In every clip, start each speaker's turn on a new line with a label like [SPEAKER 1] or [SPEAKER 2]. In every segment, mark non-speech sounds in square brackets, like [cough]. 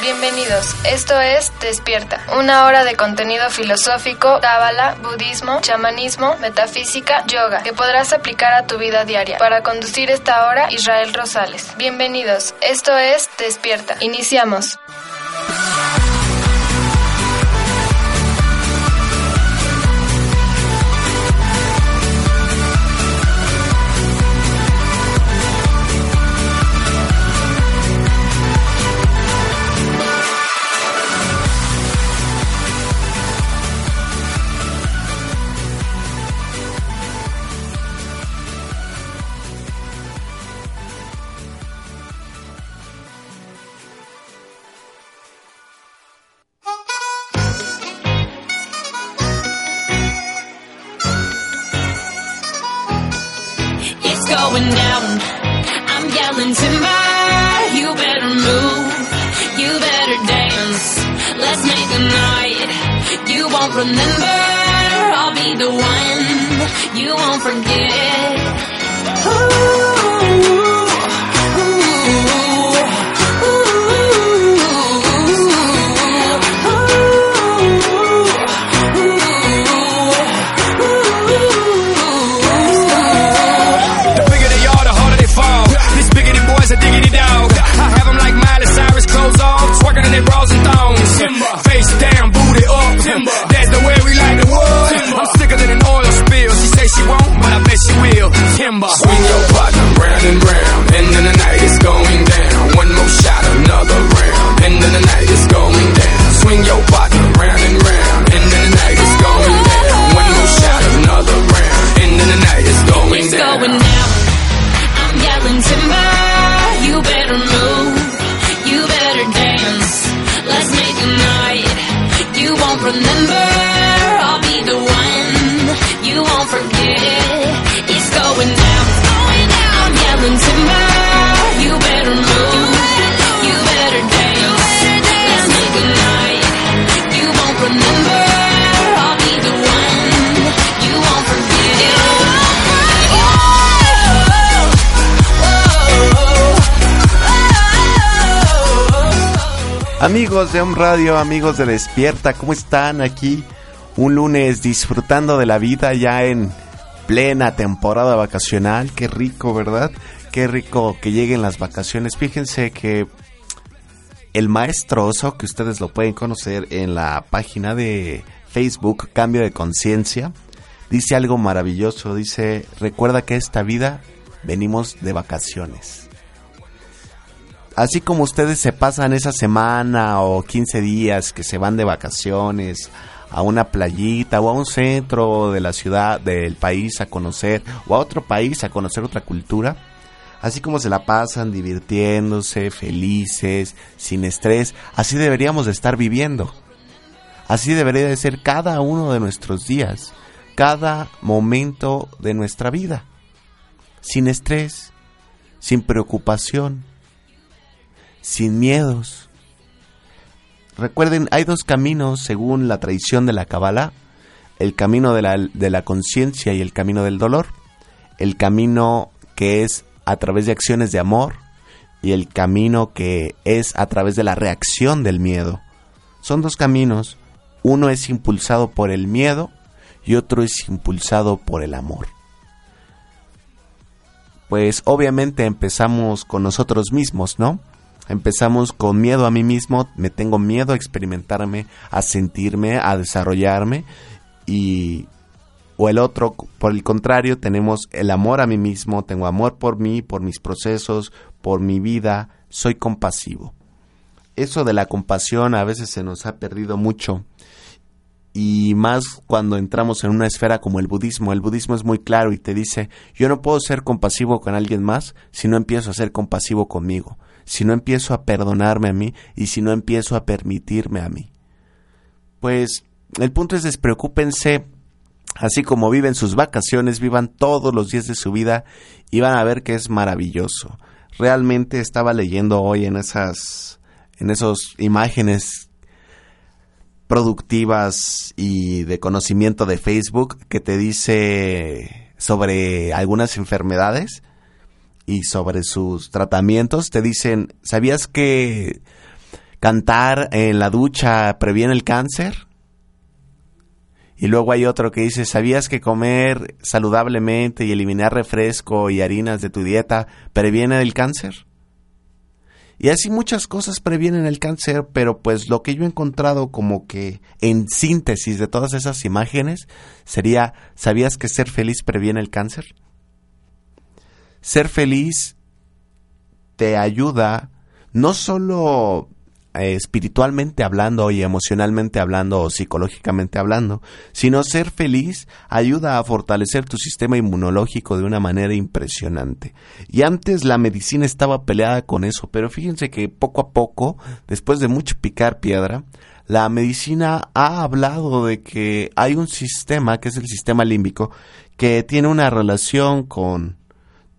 [SPEAKER 1] Bienvenidos, esto es Despierta, una hora de contenido filosófico, cábala, budismo, chamanismo, metafísica, yoga, que podrás aplicar a tu vida diaria. Para conducir esta hora, Israel Rosales. Bienvenidos, esto es Despierta. Iniciamos.
[SPEAKER 2] Amigos de Home Radio, amigos de Despierta, ¿cómo están aquí? Un lunes disfrutando de la vida ya en plena temporada vacacional. Qué rico, ¿verdad? Qué rico que lleguen las vacaciones. Fíjense que el maestro oso, que ustedes lo pueden conocer en la página de Facebook Cambio de Conciencia, dice algo maravilloso. Dice, recuerda que esta vida venimos de vacaciones así como ustedes se pasan esa semana o 15 días que se van de vacaciones a una playita o a un centro de la ciudad, del país a conocer, o a otro país a conocer otra cultura, así como se la pasan divirtiéndose, felices, sin estrés, así deberíamos de estar viviendo. Así debería de ser cada uno de nuestros días, cada momento de nuestra vida, sin estrés, sin preocupación, sin miedos. Recuerden, hay dos caminos según la tradición de la Kabbalah, el camino de la, de la conciencia y el camino del dolor, el camino que es a través de acciones de amor y el camino que es a través de la reacción del miedo. Son dos caminos, uno es impulsado por el miedo y otro es impulsado por el amor. Pues obviamente empezamos con nosotros mismos, ¿no? Empezamos con miedo a mí mismo, me tengo miedo a experimentarme, a sentirme, a desarrollarme y o el otro, por el contrario, tenemos el amor a mí mismo, tengo amor por mí, por mis procesos, por mi vida, soy compasivo. Eso de la compasión a veces se nos ha perdido mucho y más cuando entramos en una esfera como el budismo. El budismo es muy claro y te dice, yo no puedo ser compasivo con alguien más si no empiezo a ser compasivo conmigo si no empiezo a perdonarme a mí y si no empiezo a permitirme a mí. Pues el punto es despreocúpense, así como viven sus vacaciones, vivan todos los días de su vida y van a ver que es maravilloso. Realmente estaba leyendo hoy en esas en esas imágenes productivas y de conocimiento de Facebook que te dice sobre algunas enfermedades y sobre sus tratamientos te dicen, ¿sabías que cantar en la ducha previene el cáncer. Y luego hay otro que dice, ¿sabías que comer saludablemente y eliminar refresco y harinas de tu dieta previene el cáncer? Y así muchas cosas previenen el cáncer, pero pues lo que yo he encontrado como que en síntesis de todas esas imágenes sería, ¿sabías que ser feliz previene el cáncer? Ser feliz te ayuda no solo eh, espiritualmente hablando y emocionalmente hablando o psicológicamente hablando, sino ser feliz ayuda a fortalecer tu sistema inmunológico de una manera impresionante. Y antes la medicina estaba peleada con eso, pero fíjense que poco a poco, después de mucho picar piedra, la medicina ha hablado de que hay un sistema, que es el sistema límbico, que tiene una relación con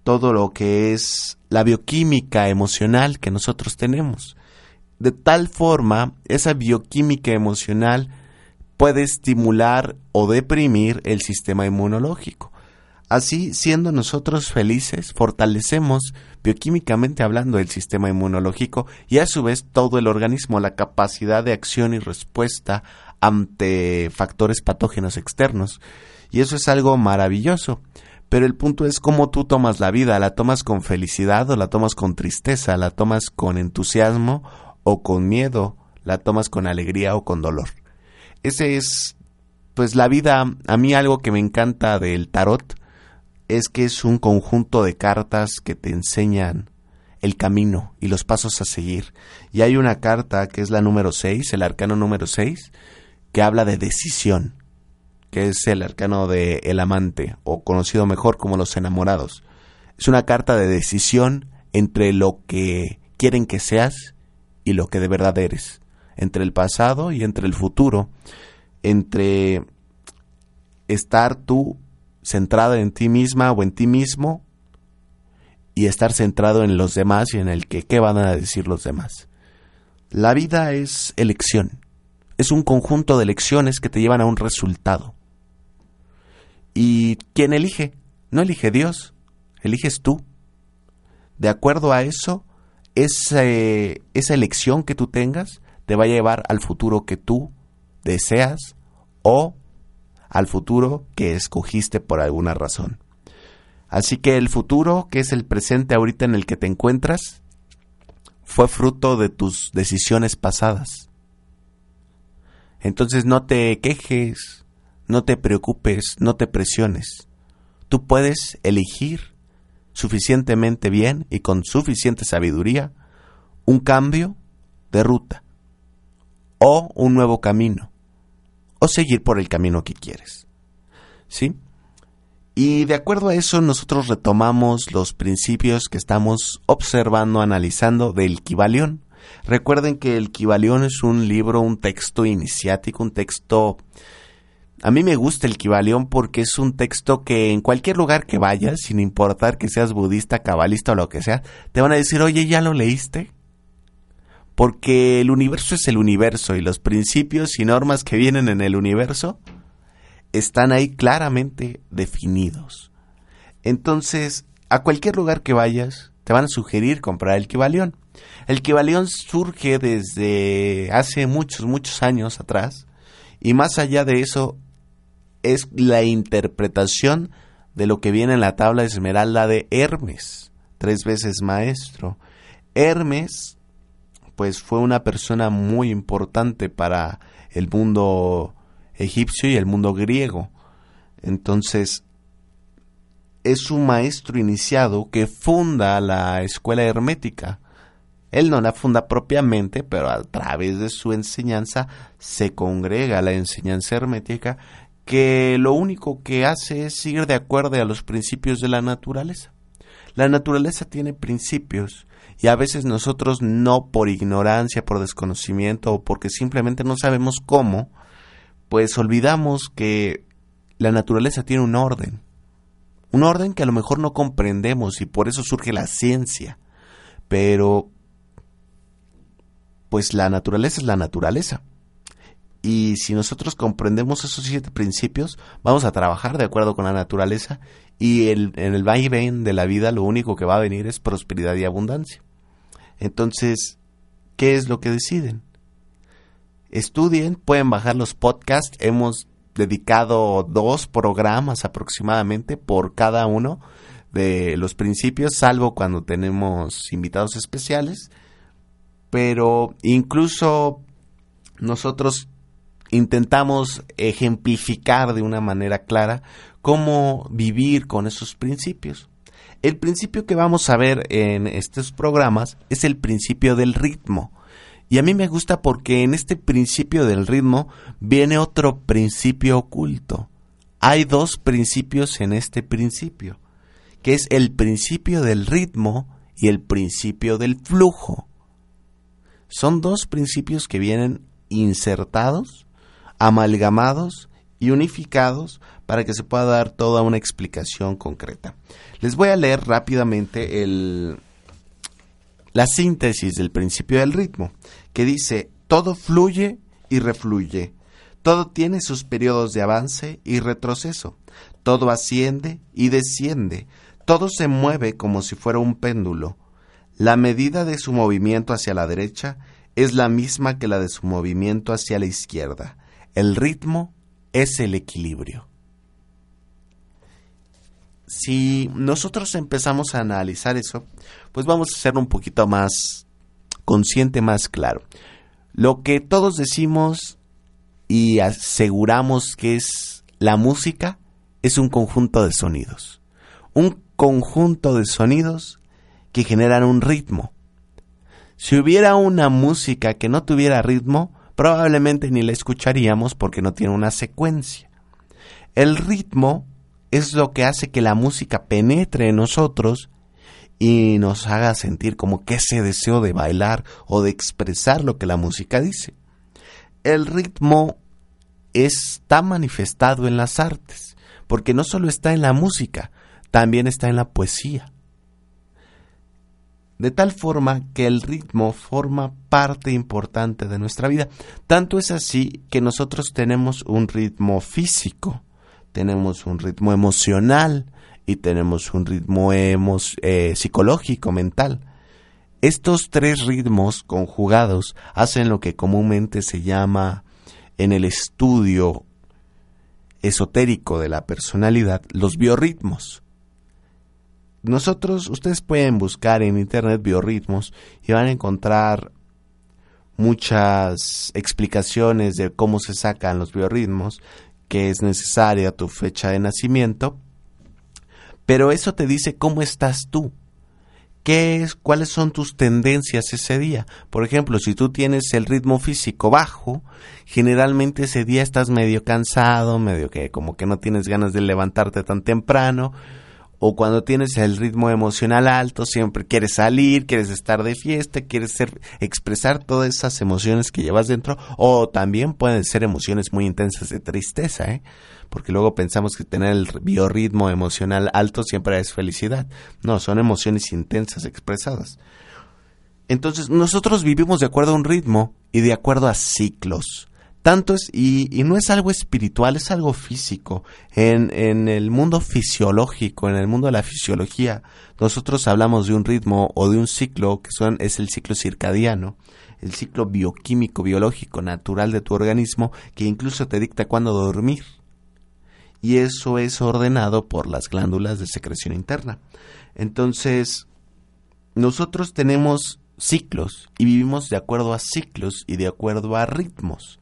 [SPEAKER 2] todo lo que es la bioquímica emocional que nosotros tenemos. De tal forma, esa bioquímica emocional puede estimular o deprimir el sistema inmunológico. Así, siendo nosotros felices, fortalecemos bioquímicamente hablando el sistema inmunológico y a su vez todo el organismo, la capacidad de acción y respuesta ante factores patógenos externos. Y eso es algo maravilloso. Pero el punto es cómo tú tomas la vida, la tomas con felicidad o la tomas con tristeza, la tomas con entusiasmo o con miedo, la tomas con alegría o con dolor. Ese es, pues la vida, a mí algo que me encanta del tarot es que es un conjunto de cartas que te enseñan el camino y los pasos a seguir. Y hay una carta que es la número 6, el arcano número 6, que habla de decisión, que es el arcano de el amante, o conocido mejor como los enamorados. Es una carta de decisión entre lo que quieren que seas y lo que de verdad eres, entre el pasado y entre el futuro, entre estar tú centrada en ti misma o en ti mismo y estar centrado en los demás y en el que qué van a decir los demás. La vida es elección, es un conjunto de elecciones que te llevan a un resultado. ¿Y quién elige? No elige Dios, eliges tú. De acuerdo a eso, esa elección que tú tengas te va a llevar al futuro que tú deseas o al futuro que escogiste por alguna razón. Así que el futuro, que es el presente ahorita en el que te encuentras, fue fruto de tus decisiones pasadas. Entonces no te quejes, no te preocupes, no te presiones. Tú puedes elegir suficientemente bien y con suficiente sabiduría un cambio de ruta o un nuevo camino o seguir por el camino que quieres. ¿Sí? Y de acuerdo a eso nosotros retomamos los principios que estamos observando, analizando del Kibalión. Recuerden que el Kibalión es un libro, un texto iniciático, un texto a mí me gusta el Kibalión porque es un texto que en cualquier lugar que vayas, sin importar que seas budista, cabalista o lo que sea, te van a decir, oye, ¿ya lo leíste? Porque el universo es el universo y los principios y normas que vienen en el universo están ahí claramente definidos. Entonces, a cualquier lugar que vayas, te van a sugerir comprar el Kibalión. El Kibalión surge desde hace muchos, muchos años atrás. Y más allá de eso, es la interpretación de lo que viene en la tabla de esmeralda de Hermes, tres veces maestro. Hermes, pues fue una persona muy importante para el mundo egipcio y el mundo griego. Entonces, es un maestro iniciado que funda la escuela hermética. Él no la funda propiamente, pero a través de su enseñanza se congrega la enseñanza hermética que lo único que hace es ir de acuerdo a los principios de la naturaleza. La naturaleza tiene principios y a veces nosotros no por ignorancia, por desconocimiento o porque simplemente no sabemos cómo, pues olvidamos que la naturaleza tiene un orden. Un orden que a lo mejor no comprendemos y por eso surge la ciencia. Pero, pues la naturaleza es la naturaleza. Y si nosotros comprendemos esos siete principios, vamos a trabajar de acuerdo con la naturaleza y el, en el vaivén de la vida lo único que va a venir es prosperidad y abundancia. Entonces, ¿qué es lo que deciden? Estudien, pueden bajar los podcasts, hemos dedicado dos programas aproximadamente por cada uno de los principios, salvo cuando tenemos invitados especiales, pero incluso nosotros intentamos ejemplificar de una manera clara cómo vivir con esos principios. El principio que vamos a ver en estos programas es el principio del ritmo. Y a mí me gusta porque en este principio del ritmo viene otro principio oculto. Hay dos principios en este principio, que es el principio del ritmo y el principio del flujo. Son dos principios que vienen insertados, amalgamados y unificados para que se pueda dar toda una explicación concreta. Les voy a leer rápidamente el, la síntesis del principio del ritmo, que dice, todo fluye y refluye, todo tiene sus periodos de avance y retroceso, todo asciende y desciende, todo se mueve como si fuera un péndulo. La medida de su movimiento hacia la derecha es la misma que la de su movimiento hacia la izquierda. El ritmo es el equilibrio si nosotros empezamos a analizar eso, pues vamos a ser un poquito más consciente, más claro. Lo que todos decimos y aseguramos que es la música es un conjunto de sonidos. Un conjunto de sonidos que generan un ritmo. Si hubiera una música que no tuviera ritmo, probablemente ni la escucharíamos porque no tiene una secuencia. El ritmo es lo que hace que la música penetre en nosotros y nos haga sentir como que ese deseo de bailar o de expresar lo que la música dice. El ritmo está manifestado en las artes, porque no solo está en la música, también está en la poesía. De tal forma que el ritmo forma parte importante de nuestra vida. Tanto es así que nosotros tenemos un ritmo físico tenemos un ritmo emocional y tenemos un ritmo eh, psicológico, mental. Estos tres ritmos conjugados hacen lo que comúnmente se llama en el estudio esotérico de la personalidad los biorritmos. Nosotros, ustedes pueden buscar en internet biorritmos y van a encontrar muchas explicaciones de cómo se sacan los biorritmos que es necesaria tu fecha de nacimiento, pero eso te dice cómo estás tú. ¿Qué es, cuáles son tus tendencias ese día? Por ejemplo, si tú tienes el ritmo físico bajo, generalmente ese día estás medio cansado, medio que como que no tienes ganas de levantarte tan temprano, o cuando tienes el ritmo emocional alto, siempre quieres salir, quieres estar de fiesta, quieres ser, expresar todas esas emociones que llevas dentro, o también pueden ser emociones muy intensas de tristeza, ¿eh? porque luego pensamos que tener el biorritmo emocional alto siempre es felicidad. No, son emociones intensas expresadas. Entonces, nosotros vivimos de acuerdo a un ritmo y de acuerdo a ciclos. Tanto es, y, no es algo espiritual, es algo físico. En, en el mundo fisiológico, en el mundo de la fisiología, nosotros hablamos de un ritmo o de un ciclo que son, es el ciclo circadiano, el ciclo bioquímico, biológico, natural de tu organismo, que incluso te dicta cuándo dormir. Y eso es ordenado por las glándulas de secreción interna. Entonces, nosotros tenemos ciclos y vivimos de acuerdo a ciclos y de acuerdo a ritmos.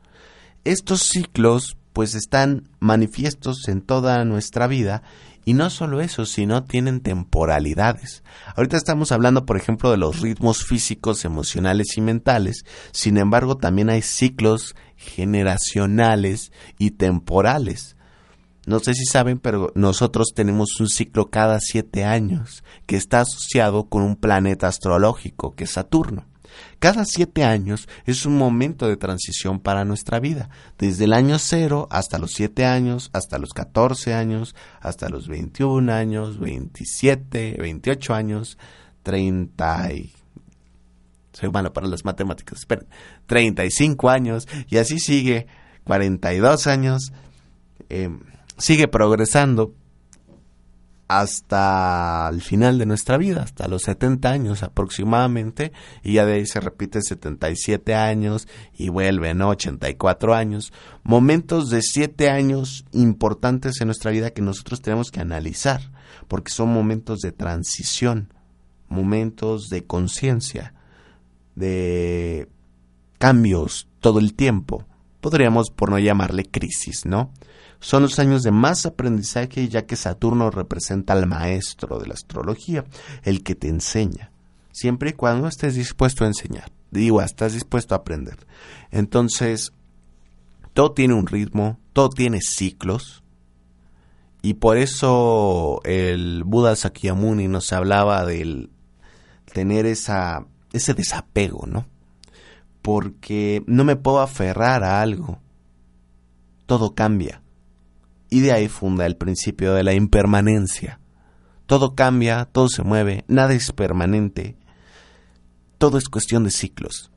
[SPEAKER 2] Estos ciclos pues están manifiestos en toda nuestra vida y no solo eso, sino tienen temporalidades. Ahorita estamos hablando, por ejemplo, de los ritmos físicos, emocionales y mentales. Sin embargo, también hay ciclos generacionales y temporales. No sé si saben, pero nosotros tenemos un ciclo cada siete años que está asociado con un planeta astrológico, que es Saturno. Cada siete años es un momento de transición para nuestra vida, desde el año cero hasta los siete años, hasta los catorce años, hasta los veintiún años, veintisiete, veintiocho años, treinta y... Soy malo para las matemáticas, esperen, treinta y cinco años, y así sigue, cuarenta y dos años, em, sigue progresando hasta el final de nuestra vida, hasta los 70 años aproximadamente, y ya de ahí se repite 77 años y vuelve, ¿no? 84 años. Momentos de 7 años importantes en nuestra vida que nosotros tenemos que analizar, porque son momentos de transición, momentos de conciencia, de cambios todo el tiempo. Podríamos, por no llamarle crisis, ¿no? Son los años de más aprendizaje ya que Saturno representa al maestro de la astrología, el que te enseña, siempre y cuando estés dispuesto a enseñar. Digo, estás dispuesto a aprender. Entonces, todo tiene un ritmo, todo tiene ciclos, y por eso el Buda Sakyamuni nos hablaba del tener esa, ese desapego, ¿no? Porque no me puedo aferrar a algo. Todo cambia. Y de ahí funda el principio de la impermanencia. Todo cambia, todo se mueve, nada es permanente. Todo es cuestión de ciclos.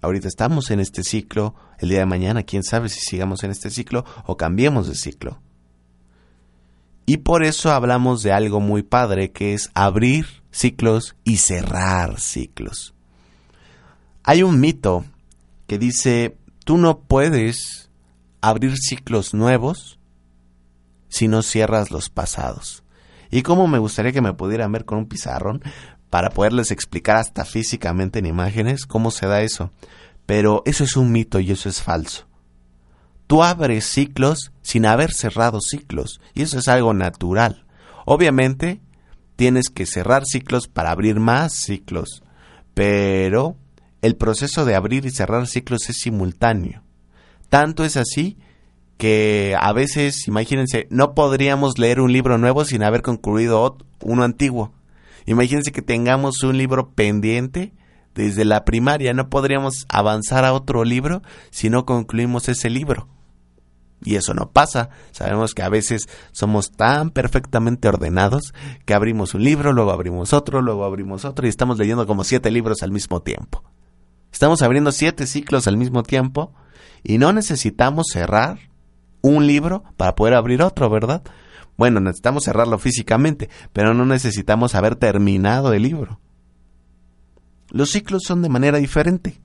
[SPEAKER 2] Ahorita estamos en este ciclo, el día de mañana quién sabe si sigamos en este ciclo o cambiemos de ciclo. Y por eso hablamos de algo muy padre que es abrir ciclos y cerrar ciclos. Hay un mito que dice, tú no puedes abrir ciclos nuevos si no cierras los pasados. Y cómo me gustaría que me pudieran ver con un pizarrón para poderles explicar hasta físicamente en imágenes cómo se da eso. Pero eso es un mito y eso es falso. Tú abres ciclos sin haber cerrado ciclos y eso es algo natural. Obviamente tienes que cerrar ciclos para abrir más ciclos, pero el proceso de abrir y cerrar ciclos es simultáneo. Tanto es así que a veces, imagínense, no podríamos leer un libro nuevo sin haber concluido uno antiguo. Imagínense que tengamos un libro pendiente desde la primaria, no podríamos avanzar a otro libro si no concluimos ese libro. Y eso no pasa. Sabemos que a veces somos tan perfectamente ordenados que abrimos un libro, luego abrimos otro, luego abrimos otro y estamos leyendo como siete libros al mismo tiempo. Estamos abriendo siete ciclos al mismo tiempo y no necesitamos cerrar un libro para poder abrir otro, ¿verdad? Bueno, necesitamos cerrarlo físicamente, pero no necesitamos haber terminado el libro. Los ciclos son de manera diferente.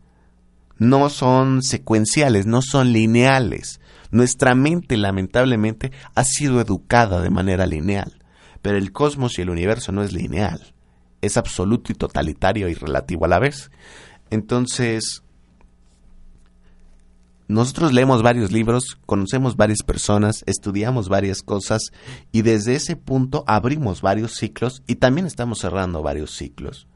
[SPEAKER 2] No son secuenciales, no son lineales. Nuestra mente, lamentablemente, ha sido educada de manera lineal. Pero el cosmos y el universo no es lineal. Es absoluto y totalitario y relativo a la vez. Entonces, nosotros leemos varios libros, conocemos varias personas, estudiamos varias cosas y desde ese punto abrimos varios ciclos y también estamos cerrando varios ciclos.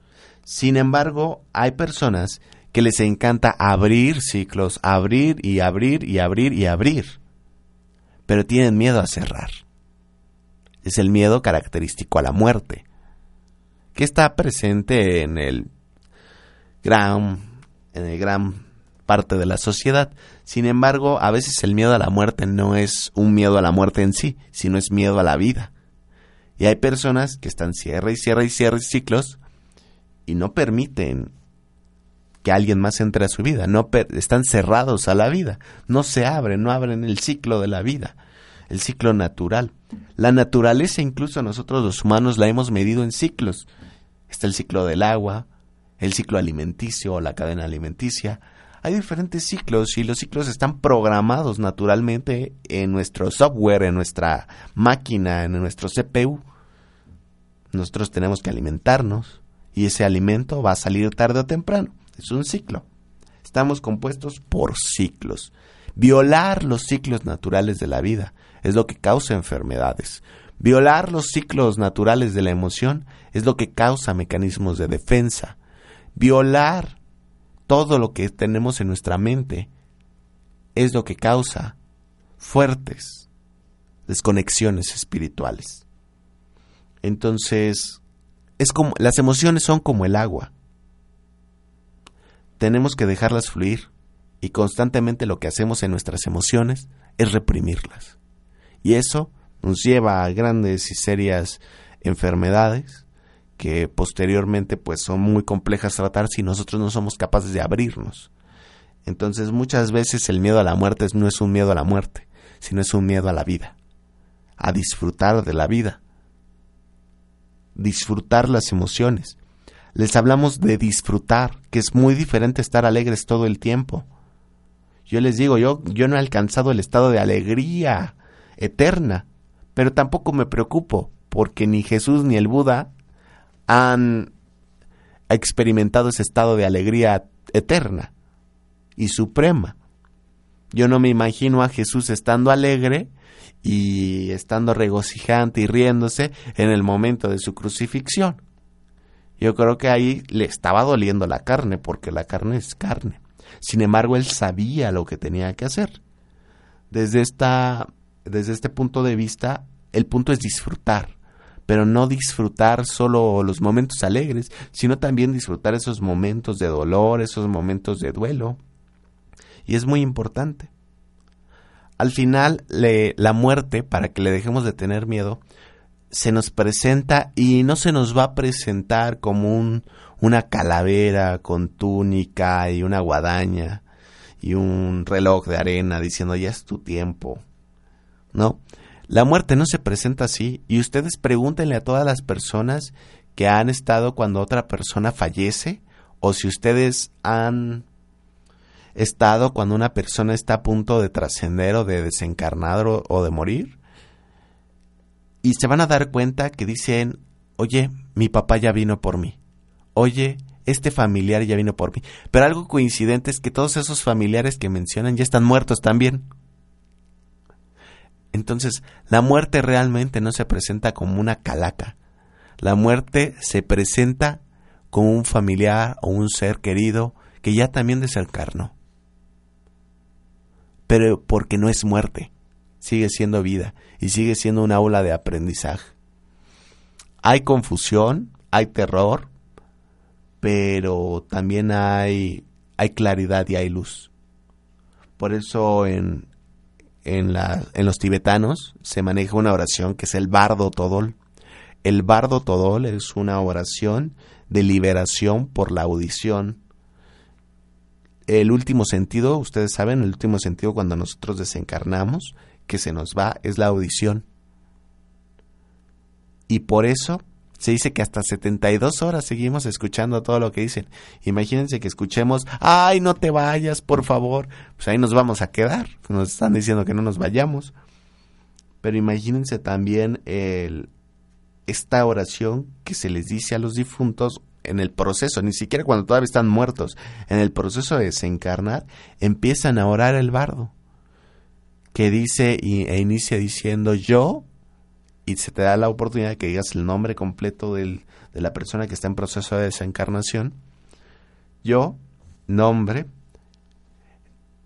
[SPEAKER 2] Sin embargo, hay personas que les encanta abrir ciclos, abrir y abrir y abrir y abrir, pero tienen miedo a cerrar. Es el miedo característico a la muerte, que está presente en el gran, en el gran parte de la sociedad. Sin embargo, a veces el miedo a la muerte no es un miedo a la muerte en sí, sino es miedo a la vida. Y hay personas que están cierre y cierre y cierre ciclos y no permiten que alguien más entre a su vida, no están cerrados a la vida, no se abren, no abren el ciclo de la vida, el ciclo natural. La naturaleza incluso nosotros los humanos la hemos medido en ciclos. Está el ciclo del agua, el ciclo alimenticio o la cadena alimenticia, hay diferentes ciclos y los ciclos están programados naturalmente en nuestro software, en nuestra máquina, en nuestro CPU. Nosotros tenemos que alimentarnos y ese alimento va a salir tarde o temprano. Es un ciclo. Estamos compuestos por ciclos. Violar los ciclos naturales de la vida es lo que causa enfermedades. Violar los ciclos naturales de la emoción es lo que causa mecanismos de defensa. Violar todo lo que tenemos en nuestra mente es lo que causa fuertes desconexiones espirituales. Entonces, es como las emociones son como el agua. Tenemos que dejarlas fluir y constantemente lo que hacemos en nuestras emociones es reprimirlas. Y eso nos lleva a grandes y serias enfermedades que posteriormente pues son muy complejas tratar si nosotros no somos capaces de abrirnos. Entonces muchas veces el miedo a la muerte no es un miedo a la muerte, sino es un miedo a la vida, a disfrutar de la vida, disfrutar las emociones. Les hablamos de disfrutar, que es muy diferente estar alegres todo el tiempo. Yo les digo, yo, yo no he alcanzado el estado de alegría eterna, pero tampoco me preocupo, porque ni Jesús ni el Buda han experimentado ese estado de alegría eterna y suprema. Yo no me imagino a Jesús estando alegre y estando regocijante y riéndose en el momento de su crucifixión. Yo creo que ahí le estaba doliendo la carne, porque la carne es carne. Sin embargo, él sabía lo que tenía que hacer. Desde, esta, desde este punto de vista, el punto es disfrutar, pero no disfrutar solo los momentos alegres, sino también disfrutar esos momentos de dolor, esos momentos de duelo. Y es muy importante. Al final, la muerte, para que le dejemos de tener miedo, se nos presenta y no se nos va a presentar como un, una calavera con túnica y una guadaña y un reloj de arena diciendo ya es tu tiempo. No, la muerte no se presenta así y ustedes pregúntenle a todas las personas que han estado cuando otra persona fallece o si ustedes han estado cuando una persona está a punto de trascender o de desencarnar o, de morir. Y se van a dar cuenta que dicen, oye, mi papá ya vino por mí. Oye, este familiar ya vino por mí. Pero algo coincidente es que todos esos familiares que mencionan ya están muertos también. Entonces, la muerte realmente no se presenta como una calaca. La muerte se presenta como un familiar o un ser querido que ya también desencarnó pero porque no es muerte, sigue siendo vida y sigue siendo una aula de aprendizaje. Hay confusión, hay terror, pero también hay, hay claridad y hay luz. Por eso en, en, los tibetanos se maneja una oración que es el bardo todol. El bardo todol es una oración de liberación por la audición el último sentido, ustedes saben, el último sentido cuando nosotros desencarnamos, que se nos va, es la audición. Y por eso se dice que hasta 72 horas seguimos escuchando todo lo que dicen. Imagínense que escuchemos, ay, no te vayas, por favor. Pues ahí nos vamos a quedar. Nos están diciendo que no nos vayamos. Pero imagínense también esta oración que se les dice a los difuntos en el proceso, ni siquiera cuando todavía están muertos, en el proceso de desencarnar, empiezan a orar el bardo, que dice e inicia diciendo yo, y se te da la oportunidad de que digas el nombre completo del, de la persona que está en proceso de desencarnación. Yo, nombre,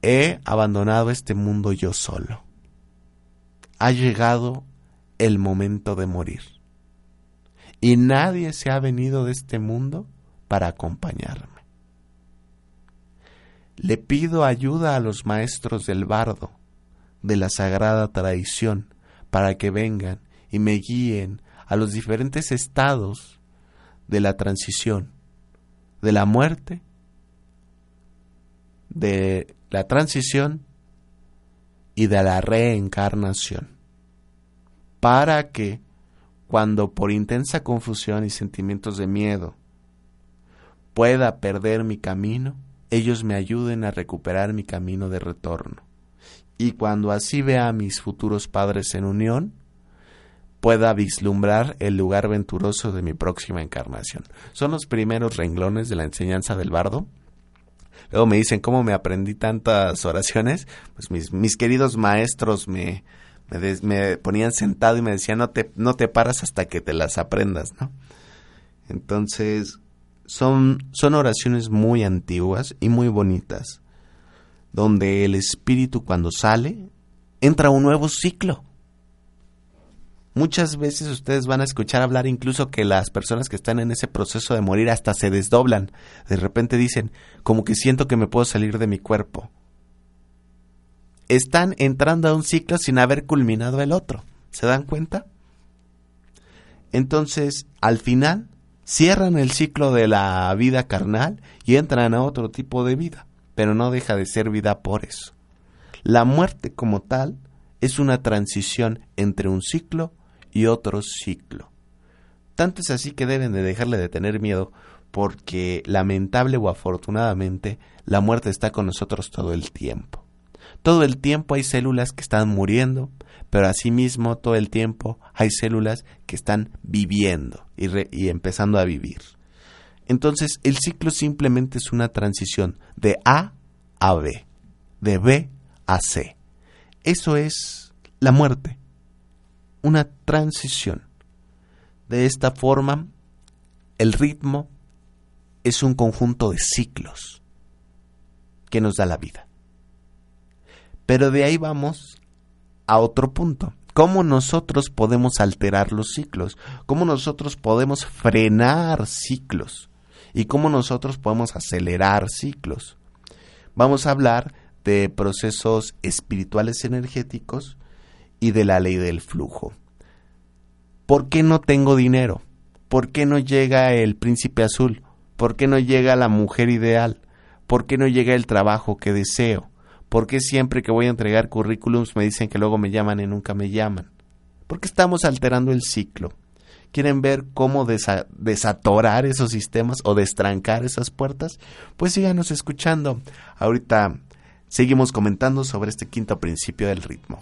[SPEAKER 2] he abandonado este mundo yo solo. Ha llegado el momento de morir y nadie se ha venido de este mundo para acompañarme. Le pido ayuda a los maestros del bardo, de la sagrada tradición, para que vengan y me guíen a los diferentes estados de la transición, de la muerte, de la transición y de la reencarnación, para que cuando por intensa confusión y sentimientos de miedo pueda perder mi camino, ellos me ayuden a recuperar mi camino de retorno. Y cuando así vea a mis futuros padres en unión, pueda vislumbrar el lugar venturoso de mi próxima encarnación. Son los primeros renglones de la enseñanza del bardo. Luego me dicen cómo me aprendí tantas oraciones. Pues mis, mis queridos maestros me, me, ponían sentado y me decían no te, no te paras hasta que te las aprendas, ¿no? Entonces, son, son oraciones muy antiguas y muy bonitas, donde el espíritu cuando sale entra un nuevo ciclo. Muchas veces ustedes van a escuchar hablar incluso que las personas que están en ese proceso de morir hasta se desdoblan. De repente dicen, como que siento que me puedo salir de mi cuerpo están entrando a un ciclo sin haber culminado el otro. ¿Se dan cuenta? Entonces, al final, cierran el ciclo de la vida carnal y entran a otro tipo de vida, pero no deja de ser vida por eso. La muerte como tal es una transición entre un ciclo y otro ciclo. Tanto es así que deben de dejarle de tener miedo porque lamentable o afortunadamente la muerte está con nosotros todo el tiempo. Todo el tiempo hay células que están muriendo, pero asimismo todo el tiempo hay células que están viviendo y, y empezando a vivir. Entonces el ciclo simplemente es una transición de A a B, de B a C. Eso es la muerte, una transición. De esta forma, el ritmo es un conjunto de ciclos que nos da la vida. Pero de ahí vamos a otro punto. ¿Cómo nosotros podemos alterar los ciclos? ¿Cómo nosotros podemos frenar ciclos? ¿Y cómo nosotros podemos acelerar ciclos? Vamos a hablar de procesos espirituales energéticos y de la ley del flujo. ¿Por qué no tengo dinero? ¿Por qué no llega el príncipe azul? ¿Por qué no llega la mujer ideal? ¿Por qué no llega el trabajo que deseo? ¿Por qué siempre que voy a entregar currículums me dicen que luego me llaman y nunca me llaman? Porque estamos alterando el ciclo. ¿Quieren ver cómo desatorar esos sistemas o destrancar esas puertas? Pues síganos escuchando. Ahorita seguimos comentando sobre este quinto principio del ritmo.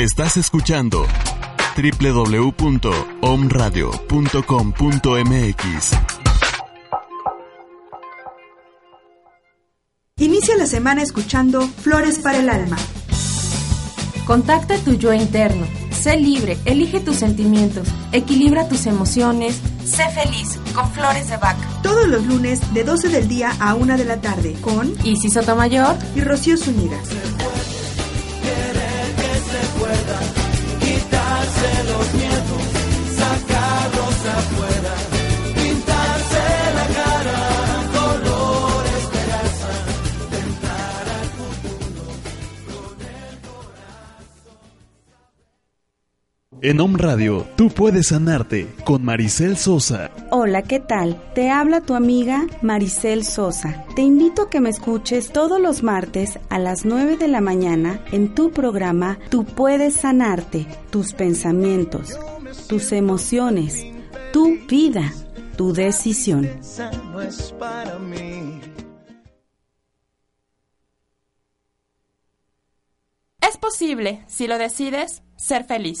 [SPEAKER 2] Estás escuchando www.omradio.com.mx.
[SPEAKER 3] Inicia la semana escuchando Flores para el Alma.
[SPEAKER 4] Contacta tu yo interno. Sé libre, elige tus sentimientos, equilibra tus emociones, sé feliz con Flores de Vaca.
[SPEAKER 3] Todos los lunes de 12 del día a 1 de la tarde con
[SPEAKER 4] Isis Sotomayor
[SPEAKER 3] y Rocío Zúñiga.
[SPEAKER 5] En Om Radio, tú puedes sanarte con Maricel Sosa.
[SPEAKER 6] Hola, ¿qué tal? Te habla tu amiga Maricel Sosa. Te invito a que me escuches todos los martes a las 9 de la mañana en tu programa Tú puedes sanarte, tus pensamientos, tus emociones, tu vida, tu decisión.
[SPEAKER 4] Es posible, si lo decides, ser feliz.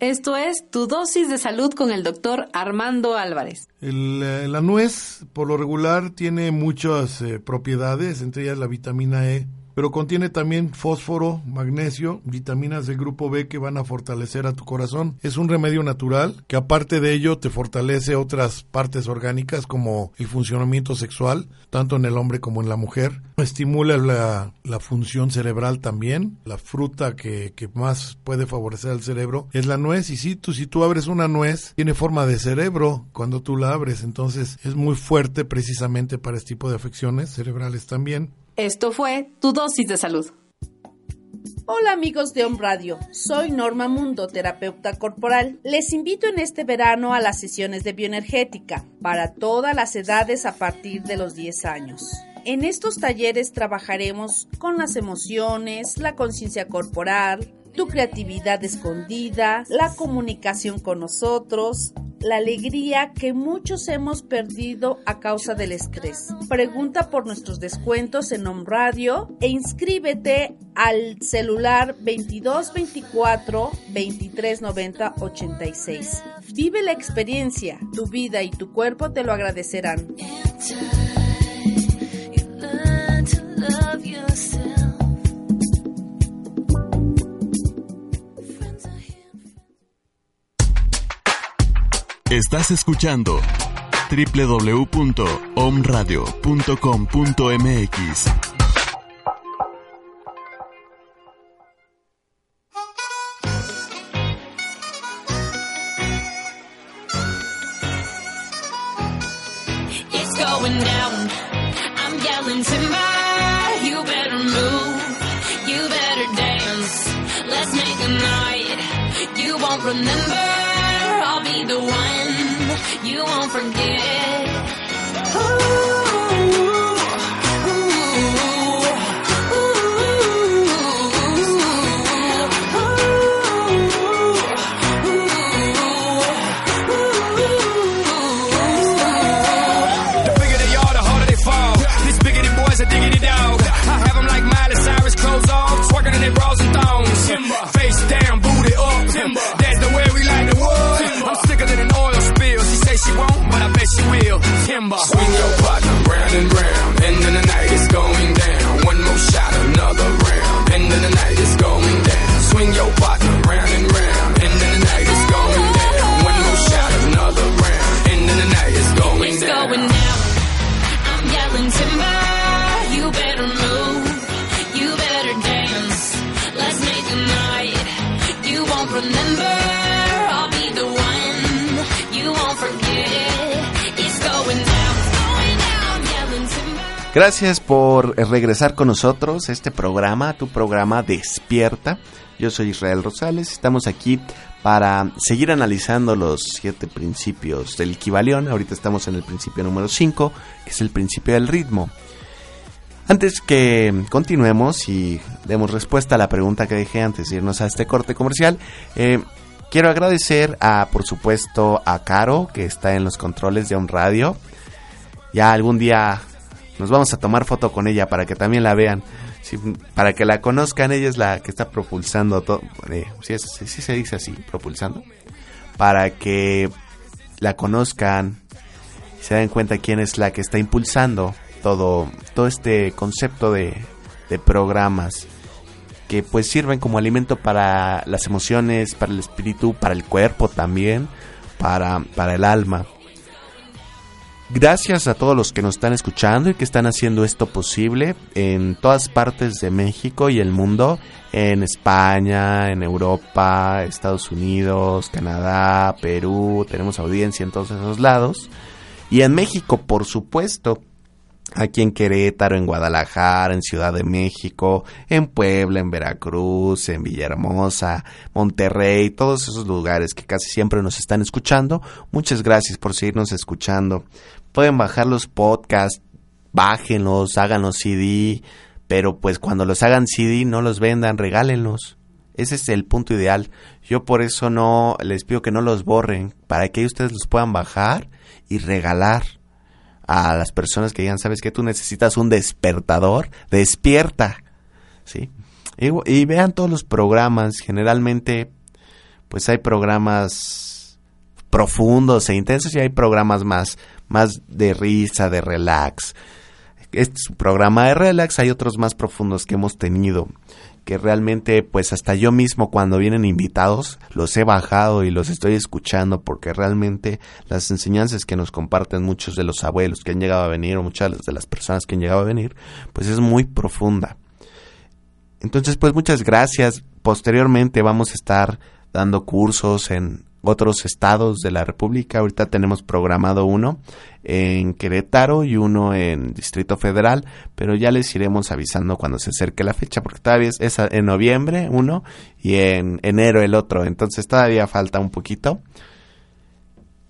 [SPEAKER 7] Esto es Tu dosis de salud con el doctor Armando Álvarez.
[SPEAKER 8] Eh, la nuez, por lo regular, tiene muchas eh, propiedades, entre ellas la vitamina E, pero contiene también fósforo, magnesio, vitaminas del grupo B que van a fortalecer a tu corazón. Es un remedio natural que aparte de ello te fortalece otras partes orgánicas como el funcionamiento sexual, tanto en el hombre como en la mujer. Estimula la, función cerebral también. La fruta que, que, más puede favorecer al cerebro es la nuez y si tú, si tú abres una nuez tiene forma de cerebro cuando tú la abres, entonces es muy fuerte precisamente para este tipo de afecciones cerebrales también.
[SPEAKER 7] Esto fue Tu Dosis de Salud.
[SPEAKER 9] Hola amigos de Home Radio, soy Norma Mundo, terapeuta corporal. Les invito en este verano a las sesiones de bioenergética para todas las edades a partir de los 10 años. En estos talleres trabajaremos con las emociones, la conciencia corporal, tu creatividad escondida, la comunicación con nosotros, la alegría que muchos hemos perdido a causa del estrés. Pregunta por nuestros descuentos en Home Radio e inscríbete al celular 2224 2390 86. Vive la experiencia, tu vida y tu cuerpo te lo agradecerán.
[SPEAKER 5] Estás escuchando www.omradio.com.mx.
[SPEAKER 2] Gracias por regresar con nosotros a este programa, tu programa Despierta. Yo soy Israel Rosales, estamos aquí para seguir analizando los siete principios del Kibalión. Ahorita estamos en el principio número 5, que es el principio del ritmo. Antes que continuemos y demos respuesta a la pregunta que dejé antes de irnos a este corte comercial, eh, quiero agradecer a, por supuesto, a Caro, que está en los controles de un radio. Ya algún día nos vamos a tomar foto con ella para que también la vean. Para que la conozcan, ella es la que está propulsando todo. Eh, es- sí- sí se dice así, propulsando. Para que la conozcan se den cuenta quién es la que está impulsando todo, todo este concepto de, de programas que pues sirven como alimento para las emociones, para el espíritu, para el cuerpo también, para, para el alma. Gracias a todos los que nos están escuchando y que están haciendo esto posible en todas partes de México y el mundo, en España, en Europa, Estados Unidos, Canadá, Perú, tenemos audiencia en todos esos lados. Y en México, por supuesto, aquí en Querétaro, en Guadalajara, en Ciudad de México, en Puebla, en Veracruz, en Villahermosa, Monterrey, todos esos lugares que casi siempre nos están escuchando. Muchas gracias por seguirnos escuchando. Pueden bajar los podcasts, bájenlos, háganlos CD, pero pues cuando los hagan CD no los vendan, regálenlos. Ese es el punto ideal. Yo por eso no les pido que no los borren, para que ustedes los puedan bajar y regalar a las personas que digan, sabes que tú necesitas un despertador, despierta, ¿sí? Y, y vean todos los programas, generalmente, pues hay programas profundos e intensos y hay programas más, más de risa, de relax. Este es un programa de relax, hay otros más profundos que hemos tenido que realmente pues hasta yo mismo cuando vienen invitados los he bajado y los estoy escuchando porque realmente las enseñanzas que nos comparten muchos de los abuelos que han llegado a venir o muchas de las personas que han llegado a venir pues es muy profunda. Entonces pues muchas gracias. Posteriormente vamos a estar dando cursos en otros estados de la República. Ahorita tenemos programado uno en Querétaro y uno en Distrito Federal, pero ya les iremos avisando cuando se acerque la fecha, porque todavía es, en noviembre uno y en enero el otro, entonces todavía falta un poquito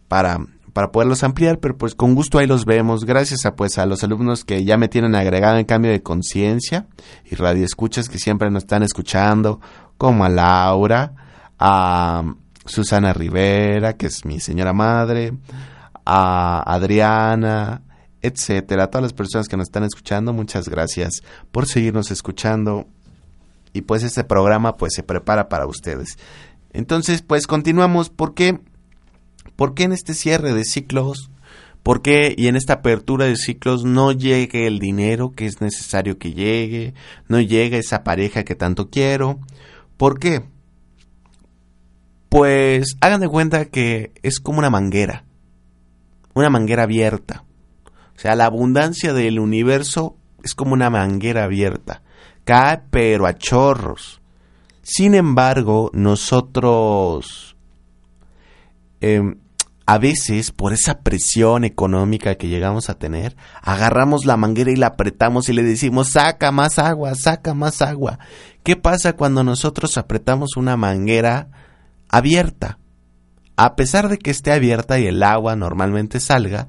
[SPEAKER 2] para, para poderlos ampliar, pero pues con gusto ahí los vemos, gracias a pues a los alumnos que ya me tienen agregado en cambio de conciencia y radioescuchas que siempre nos están escuchando, como a Laura, a Susana Rivera, que es mi señora madre, a Adriana, etcétera, a todas las personas que nos están escuchando, muchas gracias por seguirnos escuchando y pues este programa pues se prepara para ustedes. Entonces, pues continuamos, ¿por qué? ¿Por qué en este cierre de ciclos, por qué y en esta apertura de ciclos no llegue el dinero que es necesario que llegue, no llega esa pareja que tanto quiero? ¿Por qué? Pues hagan de cuenta que es como una manguera, una manguera abierta. O sea, la abundancia del universo es como una manguera abierta. Cae pero a chorros. Sin embargo, nosotros em, a veces, por esa presión económica que llegamos a tener, agarramos la manguera y la apretamos y le decimos, saca más agua, saca más agua. ¿Qué pasa cuando nosotros apretamos una manguera abierta? A pesar de que esté abierta y el agua normalmente salga,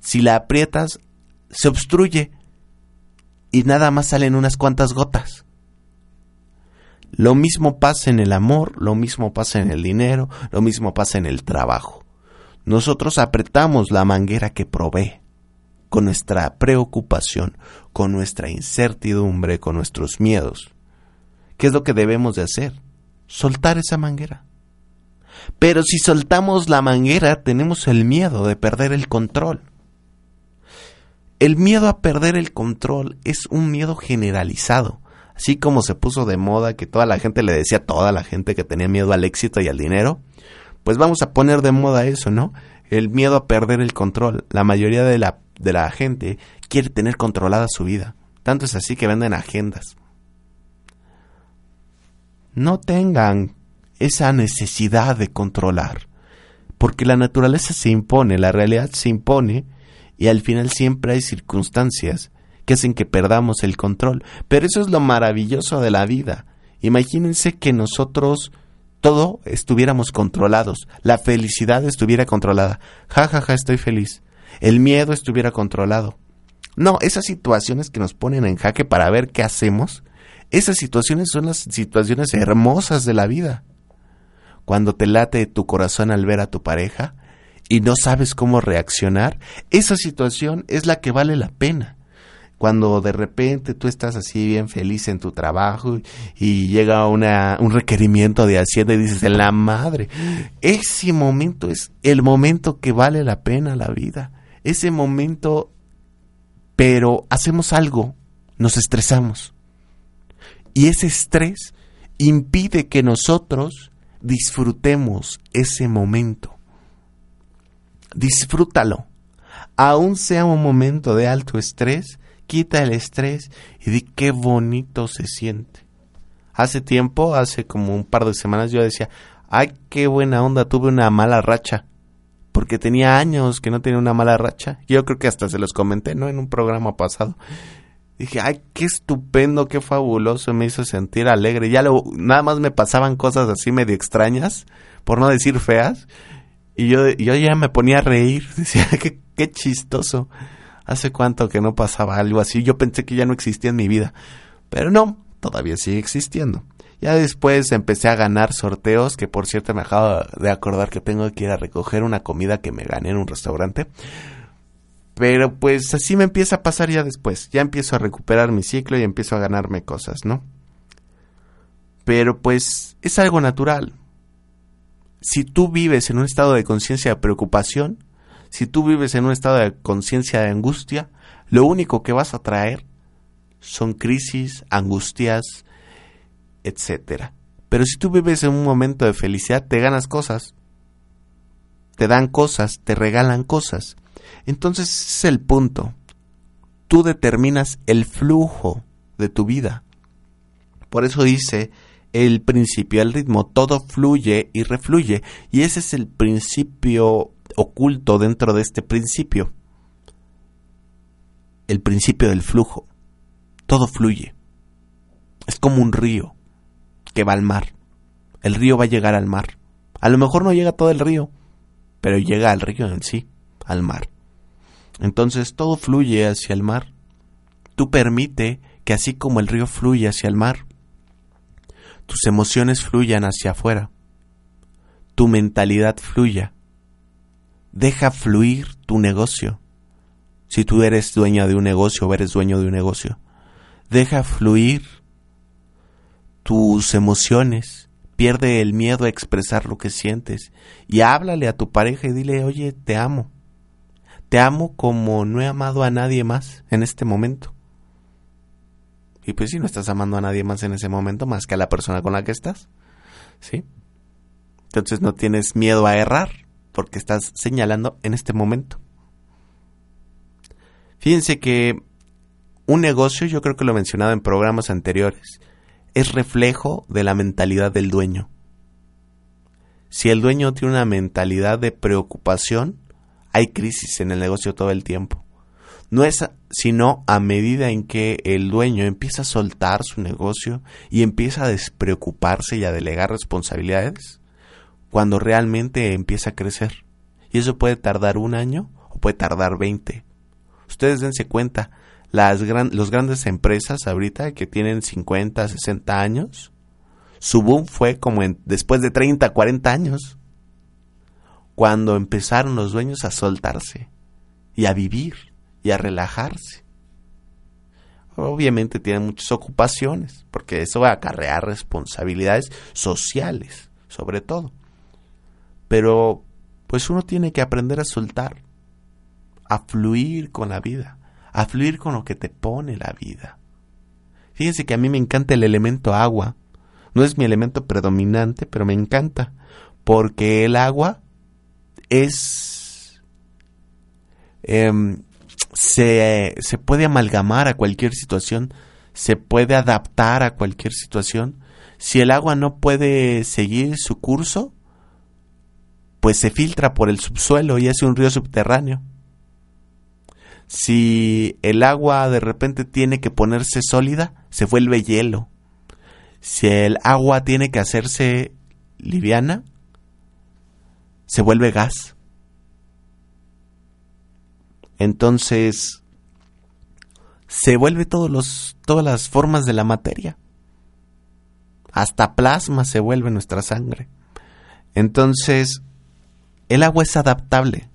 [SPEAKER 2] si la aprietas, se obstruye y nada más salen unas cuantas gotas. Lo mismo pasa en el amor, lo mismo pasa en el dinero, lo mismo pasa en el trabajo. Nosotros apretamos la manguera que provee con nuestra preocupación, con nuestra incertidumbre, con nuestros miedos. ¿Qué es lo que debemos de hacer? Soltar esa manguera. Pero si soltamos la manguera, tenemos el miedo de perder el control. El miedo a perder el control es un miedo generalizado. Así como se puso de moda que toda la gente le decía a toda la gente que tenía miedo al éxito y al dinero, pues vamos a poner de moda eso, ¿no? El miedo a perder el control. La mayoría de la, de la gente quiere tener controlada su vida. Tanto es así que venden agendas. No tengan esa necesidad de controlar, porque la naturaleza se impone, la realidad se impone, y al final siempre hay circunstancias que hacen que perdamos el control. Pero eso es lo maravilloso de la vida. Imagínense que nosotros todo estuviéramos controlados, la felicidad estuviera controlada. Ja, ja, ja, estoy feliz. El miedo estuviera controlado. No, esas situaciones que nos ponen en jaque para ver qué hacemos, esas situaciones son las situaciones hermosas de la vida. Cuando te late tu corazón al ver a tu pareja y no sabes cómo reaccionar, esa situación es la que vale la pena cuando de repente tú estás así bien feliz en tu trabajo y llega una, un requerimiento de Hacienda y dices, la madre, ese momento es el momento que vale la pena la vida. Ese momento, pero hacemos algo, nos estresamos. Y ese estrés impide que nosotros disfrutemos ese momento. Disfrútalo. Aún sea un momento de alto estrés, quita el estrés y di qué bonito se siente. Hace tiempo, hace como un par de semanas, yo decía, ay, qué buena onda, tuve una mala racha. Porque tenía años que no tenía una mala racha. Yo creo que hasta se los comenté, ¿no? En un programa pasado. Dije, ay, qué estupendo, qué fabuloso, me hizo sentir alegre. Ya lo, nada más me pasaban cosas así medio extrañas, por no decir feas. Y yo, yo ya me ponía a reír. [laughs] Decía, qué, qué chistoso. ¿Hace cuánto que no pasaba algo así? Yo pensé que ya no existía en mi vida. Pero no, todavía sigue existiendo. Ya después empecé a ganar sorteos, que por cierto me acabo de acordar que tengo que ir a recoger una comida que me gané en un restaurante. Pero pues así me empieza a pasar ya después. Ya empiezo a recuperar mi ciclo y empiezo a ganarme cosas, ¿no? Pero pues es algo natural. Si tú vives en un estado de conciencia de preocupación, si tú vives en un estado de conciencia de angustia, lo único que vas a traer son crisis, angustias, etcétera. Pero si tú vives en un momento de felicidad, te ganas cosas, te dan cosas, te regalan cosas. Entonces ese es el punto. Tú determinas el flujo de tu vida. Por eso dice el principio del ritmo, todo fluye y refluye. Y ese es el principio oculto dentro de este principio. El principio del flujo. Todo fluye. Es como un río que va al mar. El río va a llegar al mar. A lo mejor no llega todo el río, pero llega al río en sí, al mar. Entonces todo fluye hacia el mar. Tú permite que así como el río fluye hacia el mar, tus emociones fluyan hacia afuera tu mentalidad fluya. Deja fluir tu negocio. Si tú eres dueña de un negocio o eres dueño de un negocio, deja fluir tus emociones. Pierde el miedo a expresar lo que sientes y háblale a tu pareja y dile, oye, te amo. Te amo como no he amado a nadie más en este momento. Y pues si no estás amando a nadie más en ese momento, más que a la persona con la que estás, ¿sí? Entonces no tienes miedo a errar, porque estás señalando en este momento. Fíjense que un negocio, yo creo que lo he mencionado en programas anteriores, es reflejo de la mentalidad del dueño. Si el dueño tiene una mentalidad de preocupación, hay crisis en el negocio todo el tiempo. No es sino a medida en que el dueño empieza a soltar su negocio y empieza a despreocuparse y a delegar responsabilidades, cuando realmente empieza a crecer. Y eso puede tardar un año o puede tardar 20. Ustedes dense cuenta, las gran, los grandes empresas ahorita que tienen 50, 60 años, su boom fue como en, después de 30, 40 años, cuando empezaron los dueños a soltarse y a vivir y a relajarse. Obviamente tienen muchas ocupaciones, porque eso va a acarrear responsabilidades sociales, sobre todo. Pero pues uno tiene que aprender a soltar, a fluir con la vida, a fluir con lo que te pone la vida. Fíjense que a mí me encanta el elemento agua. No es mi elemento predominante, pero me encanta, porque el agua es... Em, se, se puede amalgamar a cualquier situación, se puede adaptar a cualquier situación. Si el agua no puede seguir su curso, pues se filtra por el subsuelo y hace un río subterráneo. Si el agua de repente tiene que ponerse sólida, se vuelve hielo. Si el agua tiene que hacerse liviana, se vuelve gas. Entonces, se vuelve todos los, todas las formas de la materia. Hasta plasma se vuelve nuestra sangre. Entonces, el agua es adaptable.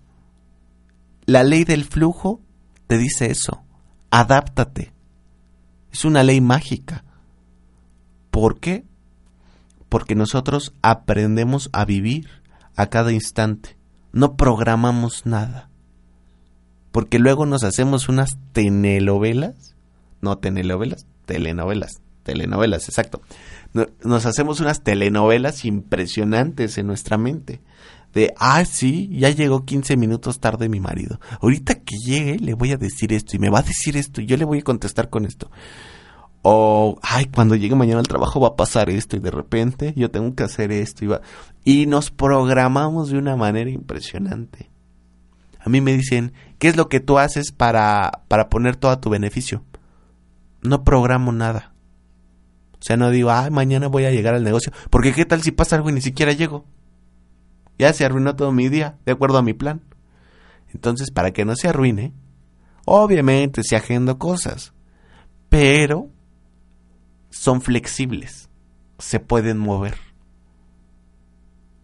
[SPEAKER 2] La ley del flujo te dice eso. Adáptate. Es una ley mágica. ¿Por qué? Porque nosotros aprendemos a vivir a cada instante. No programamos nada. Porque luego nos hacemos unas telenovelas. No telenovelas, telenovelas. Telenovelas, exacto. Nos hacemos unas telenovelas impresionantes en nuestra mente de, ah, sí, ya llegó 15 minutos tarde mi marido. Ahorita que llegue le voy a decir esto y me va a decir esto y yo le voy a contestar con esto. O, ay, cuando llegue mañana al trabajo va a pasar esto y de repente yo tengo que hacer esto y va. Y nos programamos de una manera impresionante. A mí me dicen, ¿qué es lo que tú haces para, para poner todo a tu beneficio? No programo nada. O sea, no digo, ay, mañana voy a llegar al negocio. Porque qué tal si pasa algo y ni siquiera llego. Ya se arruinó todo mi día, de acuerdo a mi plan. Entonces, para que no se arruine, obviamente se agendo cosas, pero son flexibles, se pueden mover,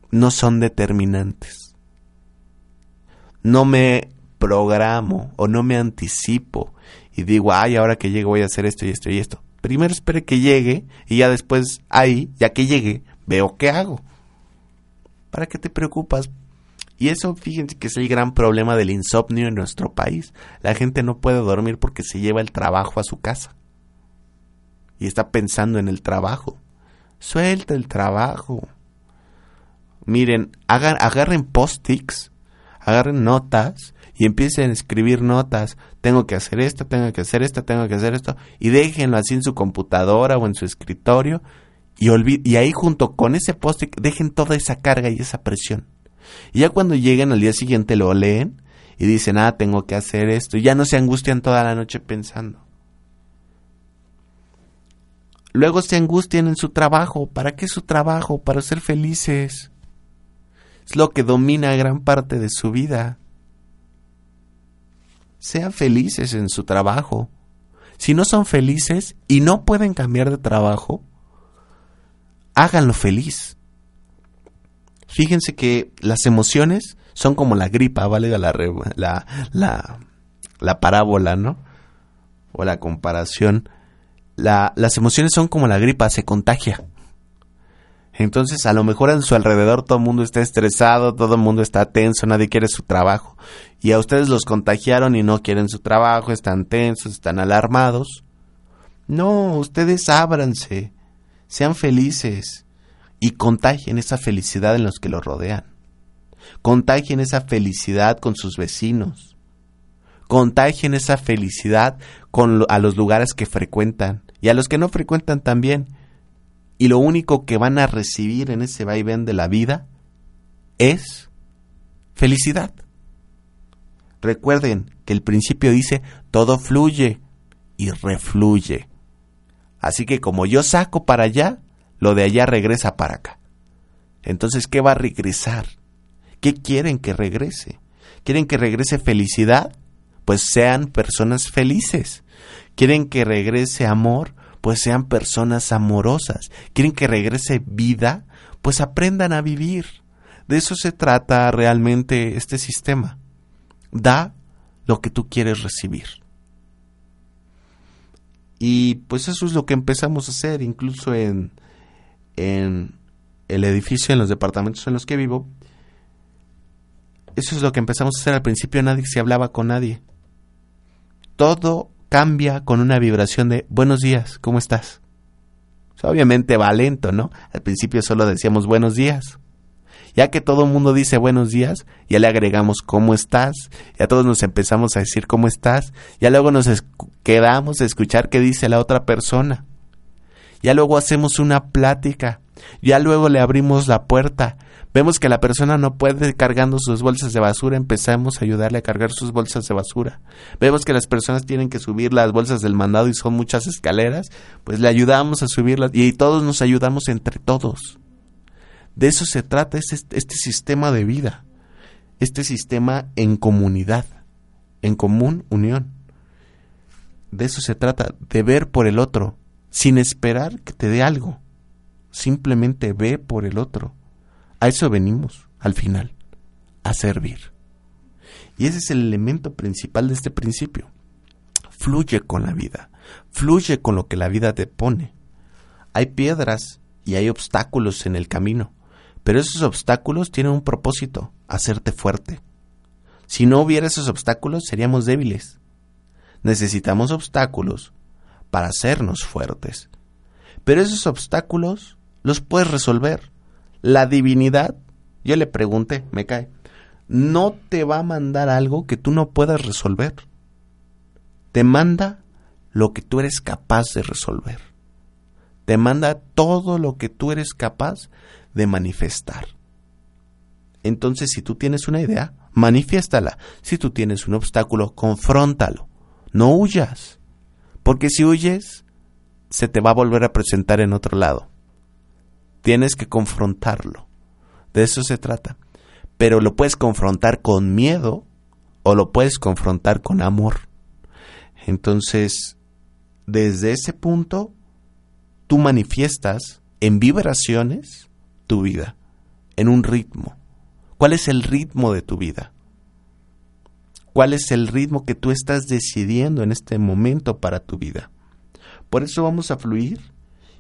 [SPEAKER 2] no son determinantes. No me programo o no me anticipo y digo, ay, ahora que llegue voy a hacer esto y esto y esto. Primero espere que llegue y ya después ahí, ya que llegue, veo qué hago. ¿Para qué te preocupas? Y eso, fíjense que es el gran problema del insomnio en nuestro país. La gente no puede dormir porque se lleva el trabajo a su casa. Y está pensando en el trabajo. Suelta el trabajo. Miren, agarren post-its, agarren notas y empiecen a escribir notas. Tengo que hacer esto, tengo que hacer esto, tengo que hacer esto. Y déjenlo así en su computadora o en su escritorio y, y ahí junto con ese post dejen toda esa carga y esa presión. Y ya cuando lleguen al día siguiente lo leen y dicen, ah, tengo que hacer esto. Y ya no se angustian toda la noche pensando. Luego se angustian en su trabajo. ¿Para qué su trabajo? Para ser felices. Es lo que domina gran parte de su vida. Sean felices en su trabajo. Si no son felices y no pueden cambiar de trabajo, háganlo feliz. Fíjense que las emociones son como la gripa, vale la, la, la, la parábola, ¿no? O la comparación. La- las emociones son como la gripa, se contagia. Entonces, a lo mejor en su alrededor todo el mundo está estresado, todo el mundo está tenso, nadie quiere su trabajo. Y a ustedes los contagiaron y no quieren su trabajo, están tensos, están alarmados. No, ustedes ábranse, sean felices y contagien esa felicidad en los que los rodean. Contagien esa felicidad con sus vecinos. Contagien esa felicidad a los lugares que frecuentan y a los que no frecuentan también. Y lo único que van a recibir en ese vaivén de la vida es felicidad. Recuerden que el principio dice todo fluye y refluye. Así que como yo saco para allá, lo de allá regresa para acá. Entonces, ¿qué va a regresar? ¿Qué quieren que regrese? ¿Quieren que regrese felicidad? Pues sean personas felices. ¿Quieren que regrese amor? Pues sean personas amorosas. ¿Quieren que regrese vida? Pues aprendan a vivir. De eso se trata realmente este sistema. Da lo que tú quieres recibir. Y pues eso es lo que empezamos a hacer, incluso en, en el edificio, en los departamentos en los que vivo. Eso es lo que empezamos a hacer al principio, nadie se hablaba con nadie. Todo cambia con una vibración de buenos días, ¿cómo estás? Obviamente va lento, ¿no? Al principio solo decíamos buenos días. Ya que todo el mundo dice buenos días, ya le agregamos cómo estás, ya todos nos empezamos a decir cómo estás, ya luego nos quedamos a escuchar qué dice la otra persona. Ya luego hacemos una plática, ya luego le abrimos la puerta, vemos que la persona no puede ir cargando sus bolsas de basura, empezamos a ayudarle a cargar sus bolsas de basura. Vemos que las personas tienen que subir las bolsas del mandado y son muchas escaleras, pues le ayudamos a subirlas y todos nos ayudamos entre todos. De eso se trata este, este sistema de vida, este sistema en comunidad, en común unión. De eso se trata, de ver por el otro, sin esperar que te dé algo. Simplemente ve por el otro. A eso venimos, al final, a servir. Y ese es el elemento principal de este principio. Fluye con la vida, fluye con lo que la vida te pone. Hay piedras y hay obstáculos en el camino, pero esos obstáculos tienen un propósito, hacerte fuerte. Si no hubiera esos obstáculos, seríamos débiles. Necesitamos obstáculos para hacernos fuertes. Pero esos obstáculos los puedes resolver. La divinidad, yo le pregunté, me cae, no te va a mandar algo que tú no puedas resolver. Te manda lo que tú eres capaz de resolver. Te manda todo lo que tú eres capaz de manifestar. Entonces, si tú tienes una idea, manifiéstala. Si tú tienes un obstáculo, confróntalo. No huyas. Porque si huyes, se te va a volver a presentar en otro lado. Tienes que confrontarlo. De eso se trata. Pero lo puedes confrontar con miedo o lo puedes confrontar con amor. Entonces, desde ese punto, tú manifiestas en vibraciones tu vida, en un ritmo. ¿Cuál es el ritmo de tu vida? ¿Cuál es el ritmo que tú estás decidiendo en este momento para tu vida? Por eso vamos a fluir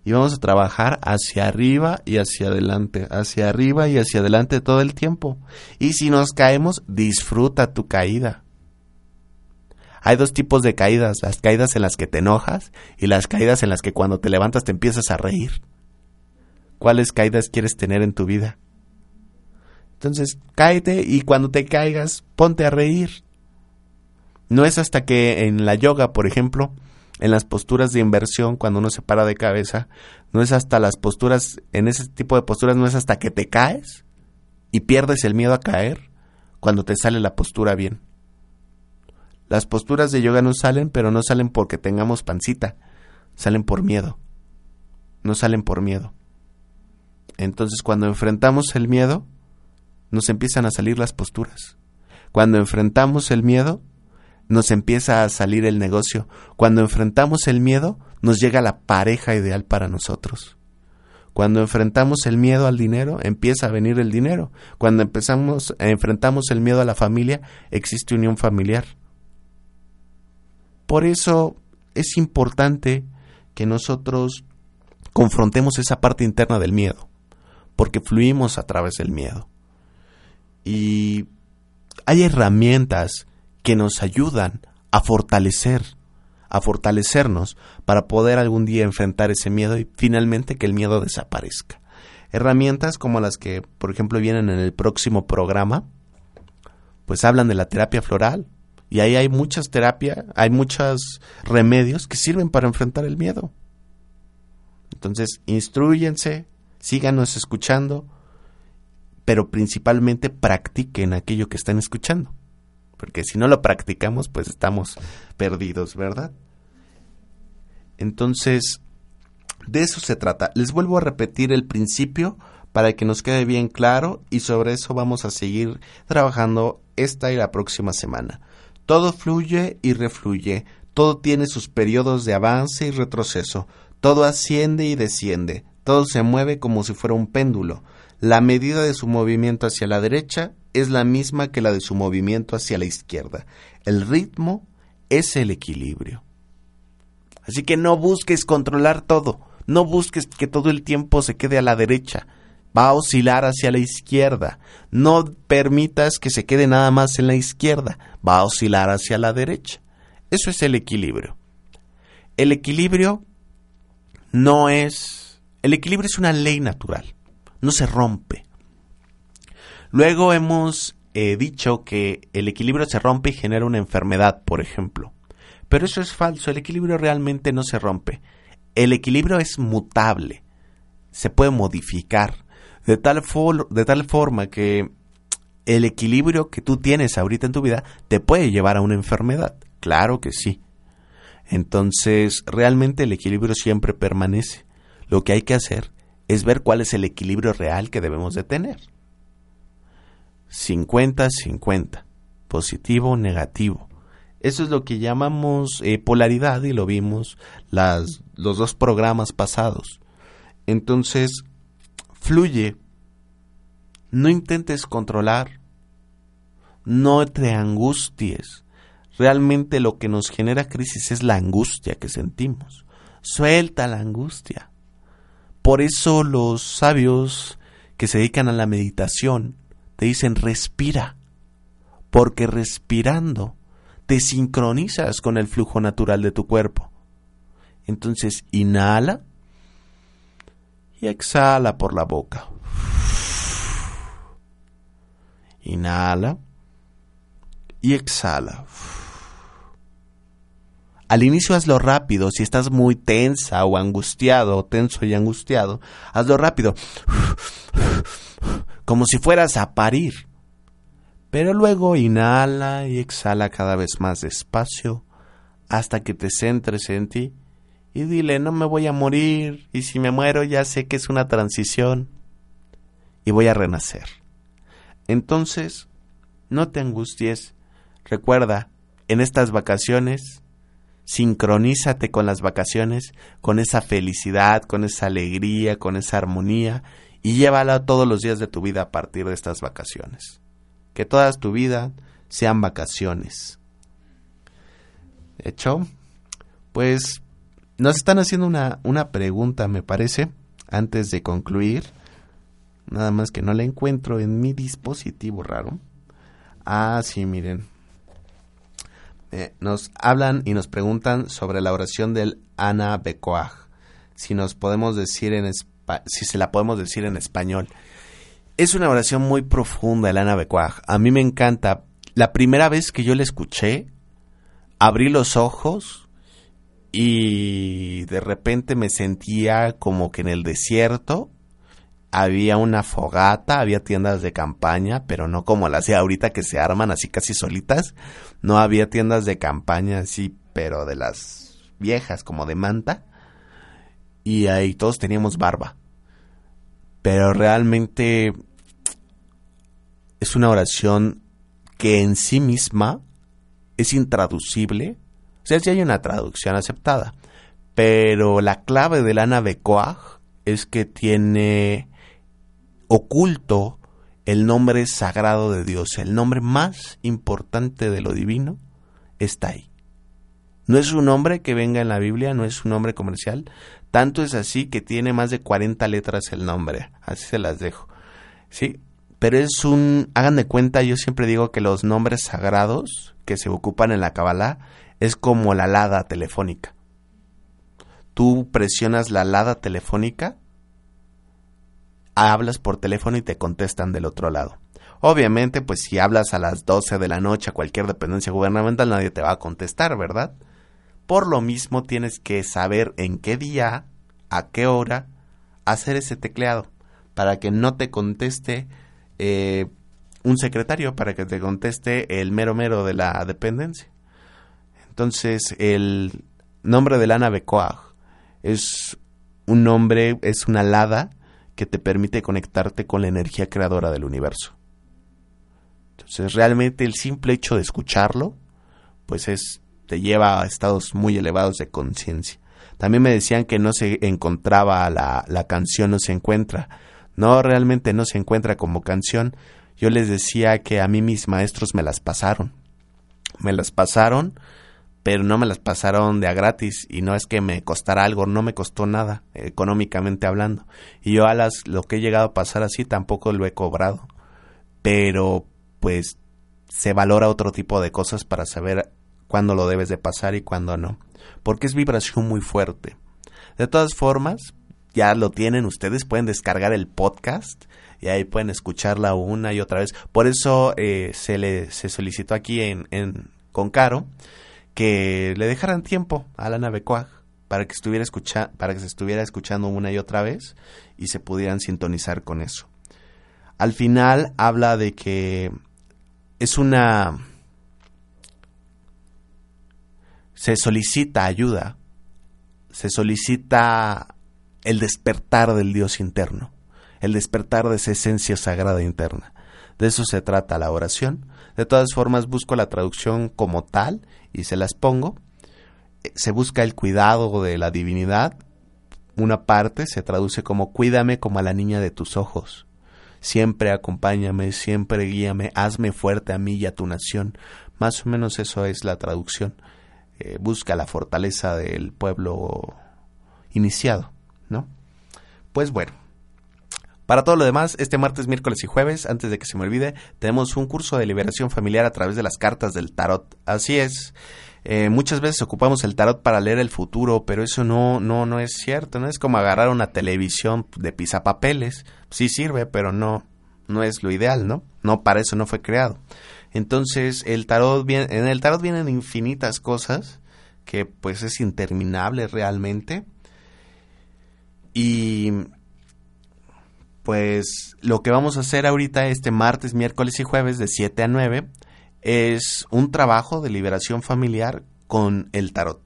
[SPEAKER 2] y vamos a trabajar hacia arriba y hacia adelante, hacia arriba y hacia adelante todo el tiempo. Y si nos caemos, disfruta tu caída. Hay dos tipos de caídas, las caídas en las que te enojas y las caídas en las que cuando te levantas te empiezas a reír. ¿Cuáles caídas quieres tener en tu vida? Entonces, cáete y cuando te caigas, ponte a reír. No es hasta que en la yoga, por ejemplo, en las posturas de inversión, cuando uno se para de cabeza, no es hasta las posturas, en ese tipo de posturas, no es hasta que te caes y pierdes el miedo a caer cuando te sale la postura bien. Las posturas de yoga no salen, pero no salen porque tengamos pancita, salen por miedo. No salen por miedo. Entonces, cuando enfrentamos el miedo, nos empiezan a salir las posturas. Cuando enfrentamos el miedo, nos empieza a salir el negocio. Cuando enfrentamos el miedo, nos llega la pareja ideal para nosotros. Cuando enfrentamos el miedo al dinero, empieza a venir el dinero. Cuando empezamos, enfrentamos el miedo a la familia, existe unión familiar. Por eso es importante que nosotros confrontemos esa parte interna del miedo, porque fluimos a través del miedo. Y hay herramientas que nos ayudan a fortalecer, a fortalecernos para poder algún día enfrentar ese miedo y finalmente que el miedo desaparezca. Herramientas como las que, por ejemplo, vienen en el próximo programa, pues hablan de la terapia floral, y ahí hay muchas terapias, hay muchos remedios que sirven para enfrentar el miedo. Entonces, instruyense, síganos escuchando, pero principalmente practiquen aquello que están escuchando. Porque si no lo practicamos, pues estamos perdidos, ¿verdad? Entonces, de eso se trata. Les vuelvo a repetir el principio para que nos quede bien claro y sobre eso vamos a seguir trabajando esta y la próxima semana. Todo fluye y refluye, todo tiene sus periodos de avance y retroceso, todo asciende y desciende, todo se mueve como si fuera un péndulo. La medida de su movimiento hacia la derecha es la misma que la de su movimiento hacia la izquierda. El ritmo es el equilibrio. Así que no busques controlar todo, no busques que todo el tiempo se quede a la derecha, va a oscilar hacia la izquierda. No permitas que se quede nada más en la izquierda, va a oscilar hacia la derecha. Eso es el equilibrio. El equilibrio no es... El equilibrio es una ley natural, no se rompe. Luego hemos eh, dicho que el equilibrio se rompe y genera una enfermedad, por ejemplo. Pero eso es falso, el equilibrio realmente no se rompe. El equilibrio es mutable, se puede modificar de tal, de tal forma que el equilibrio que tú tienes ahorita en tu vida te puede llevar a una enfermedad. Claro que sí. Entonces, realmente el equilibrio siempre permanece. Lo que hay que hacer es ver cuál es el equilibrio real que debemos de tener. 50-50, positivo, negativo. Eso es lo que llamamos eh, polaridad y lo vimos las, los dos programas pasados. Entonces, fluye. No intentes controlar. No te angusties. Realmente lo que nos genera crisis es la angustia que sentimos. Suelta la angustia. Por eso los sabios que se dedican a la meditación te dicen respira, porque respirando te sincronizas con el flujo natural de tu cuerpo. Entonces inhala y exhala por la boca. Inhala y exhala. Al inicio hazlo rápido, si estás muy tensa o angustiado, tenso y angustiado, hazlo rápido, como si fueras a parir. Pero luego inhala y exhala cada vez más despacio hasta que te centres en ti y dile, no me voy a morir, y si me muero ya sé que es una transición y voy a renacer. Entonces, no te angusties, recuerda, en estas vacaciones, sincronízate con las vacaciones, con esa felicidad, con esa alegría, con esa armonía, y llévala todos los días de tu vida a partir de estas vacaciones. Que todas tu vida sean vacaciones. ¿Hecho? Pues nos están haciendo una, una pregunta, me parece, antes de concluir. Nada más que no la encuentro en mi dispositivo raro. Ah, sí, miren. Eh, nos hablan y nos preguntan sobre la oración del Ana Becoag. Si nos podemos decir en si se la podemos decir en español. Es una oración muy profunda el Ana Becoag. A mí me encanta. La primera vez que yo la escuché, abrí los ojos y de repente me sentía como que en el desierto había una fogata, había tiendas de campaña, pero no como las de ahorita que se arman así casi solitas. No había tiendas de campaña así, pero de las viejas, como de manta. Y ahí todos teníamos barba. Pero realmente es una oración que en sí misma es intraducible o sea, sí hay una traducción aceptada. Pero la clave del Ana Becoag es que tiene oculto el nombre sagrado de Dios, el nombre más importante de lo divino, está ahí. No es un nombre que venga en la Biblia, no es un nombre comercial, tanto es así que tiene más de 40 letras el nombre, así se las dejo. Sí, pero es un, hagan de cuenta, yo siempre digo que los nombres sagrados que se ocupan en la Kabbalah es como la lada telefónica. Tú presionas la lada telefónica, hablas por teléfono y te contestan del otro lado. Obviamente, pues si hablas a las 12 de la noche a cualquier dependencia gubernamental, nadie te va a contestar, ¿verdad? Por lo mismo tienes que saber en qué día, a qué hora, hacer ese tecleado, para que no te conteste eh, un secretario, para que te conteste el mero mero de la dependencia. Entonces, el nombre de Lana Becoag es un nombre, es una alada que te permite conectarte con la energía creadora del universo. Entonces, realmente el simple hecho de escucharlo, pues es te lleva a estados muy elevados de conciencia. También me decían que no se encontraba la, la canción, no se encuentra. No, realmente no se encuentra como canción. Yo les decía que a mí mis maestros me las pasaron. Me las pasaron, pero no me las pasaron de a gratis y no es que me costara algo, no me costó nada económicamente hablando. Y yo a las lo que he llegado a pasar así tampoco lo he cobrado. Pero pues se valora otro tipo de cosas para saber cuándo lo debes de pasar y cuándo no. Porque es vibración muy fuerte. De todas formas, ya lo tienen ustedes, pueden descargar el podcast y ahí pueden escucharla una y otra vez. Por eso eh, se le se solicitó aquí en, con Caro que le dejaran tiempo a la nave para que estuviera escucha para que se estuviera escuchando una y otra vez y se pudieran sintonizar con eso. Al final habla de que es una se solicita ayuda, se solicita el despertar del Dios interno, el despertar de esa esencia sagrada interna. De eso se trata la oración. De todas formas, busco la traducción como tal y se las pongo. Se busca el cuidado de la divinidad. Una parte se traduce como cuídame como a la niña de tus ojos. Siempre acompáñame, siempre guíame, hazme fuerte a mí y a tu nación. Más o menos eso es la traducción. Eh, busca la fortaleza del pueblo iniciado, ¿no? Pues bueno, para todo lo demás, este martes, miércoles y jueves, antes de que se me olvide, tenemos un curso de liberación familiar a través de las cartas del tarot. Así es. Eh, muchas veces ocupamos el tarot para leer el futuro, pero eso no, no, no es cierto. No es como agarrar una televisión de pisapapeles. Sí sirve, pero no, no es lo ideal, ¿no? No para eso no fue creado. Entonces, el tarot viene, en el tarot vienen infinitas cosas que pues es interminable realmente. Y pues lo que vamos a hacer ahorita este martes, miércoles y jueves de 7 a 9 es un trabajo de liberación familiar con el tarot.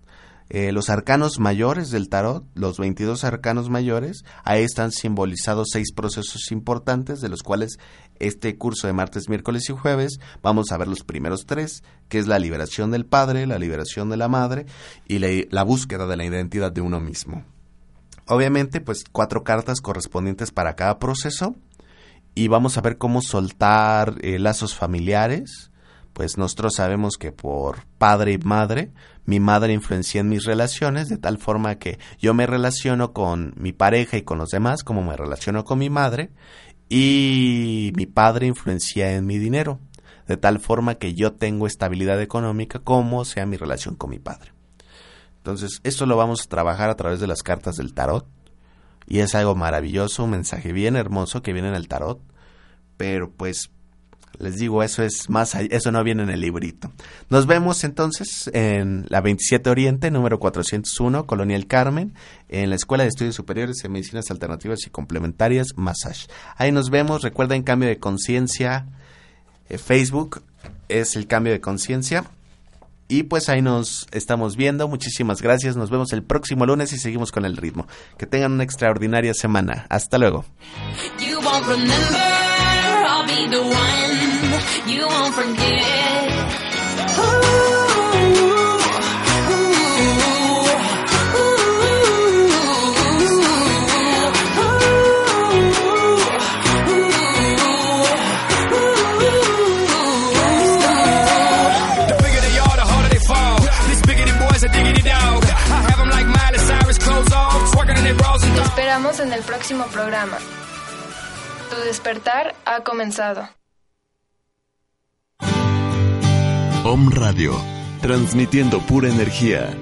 [SPEAKER 2] Eh, los arcanos mayores del tarot, los 22 arcanos mayores, ahí están simbolizados seis procesos importantes, de los cuales este curso de martes, miércoles y jueves vamos a ver los primeros tres, que es la liberación del padre, la liberación de la madre y la, búsqueda de la identidad de uno mismo. Obviamente, pues cuatro cartas correspondientes para cada proceso y vamos a ver cómo soltar eh, lazos familiares, pues nosotros sabemos que por padre y madre, mi madre influencia en mis relaciones de tal forma que yo me relaciono con mi pareja y con los demás como me relaciono con mi madre y mi padre influencia en mi dinero de tal forma que yo tengo estabilidad económica como sea mi relación con mi padre. Entonces, esto lo vamos a trabajar a través de las cartas del tarot y es algo maravilloso, un mensaje bien hermoso que viene en el tarot, pero pues les digo, eso es más, eso no viene en el librito. Nos vemos entonces en la 27 Oriente, número 401, Colonia El Carmen, en la Escuela de Estudios Superiores de Medicinas Alternativas y Complementarias, Massage. Ahí nos vemos, recuerden cambio de conciencia, eh, Facebook es el cambio de conciencia. Y pues ahí nos estamos viendo. Muchísimas gracias. Nos vemos el próximo lunes y seguimos con el ritmo. Que tengan una extraordinaria semana. Hasta luego.
[SPEAKER 10] Be the one you won't forget.
[SPEAKER 11] Te esperamos en el próximo programa. Tu despertar ha comenzado.
[SPEAKER 12] Om Radio, transmitiendo pura energía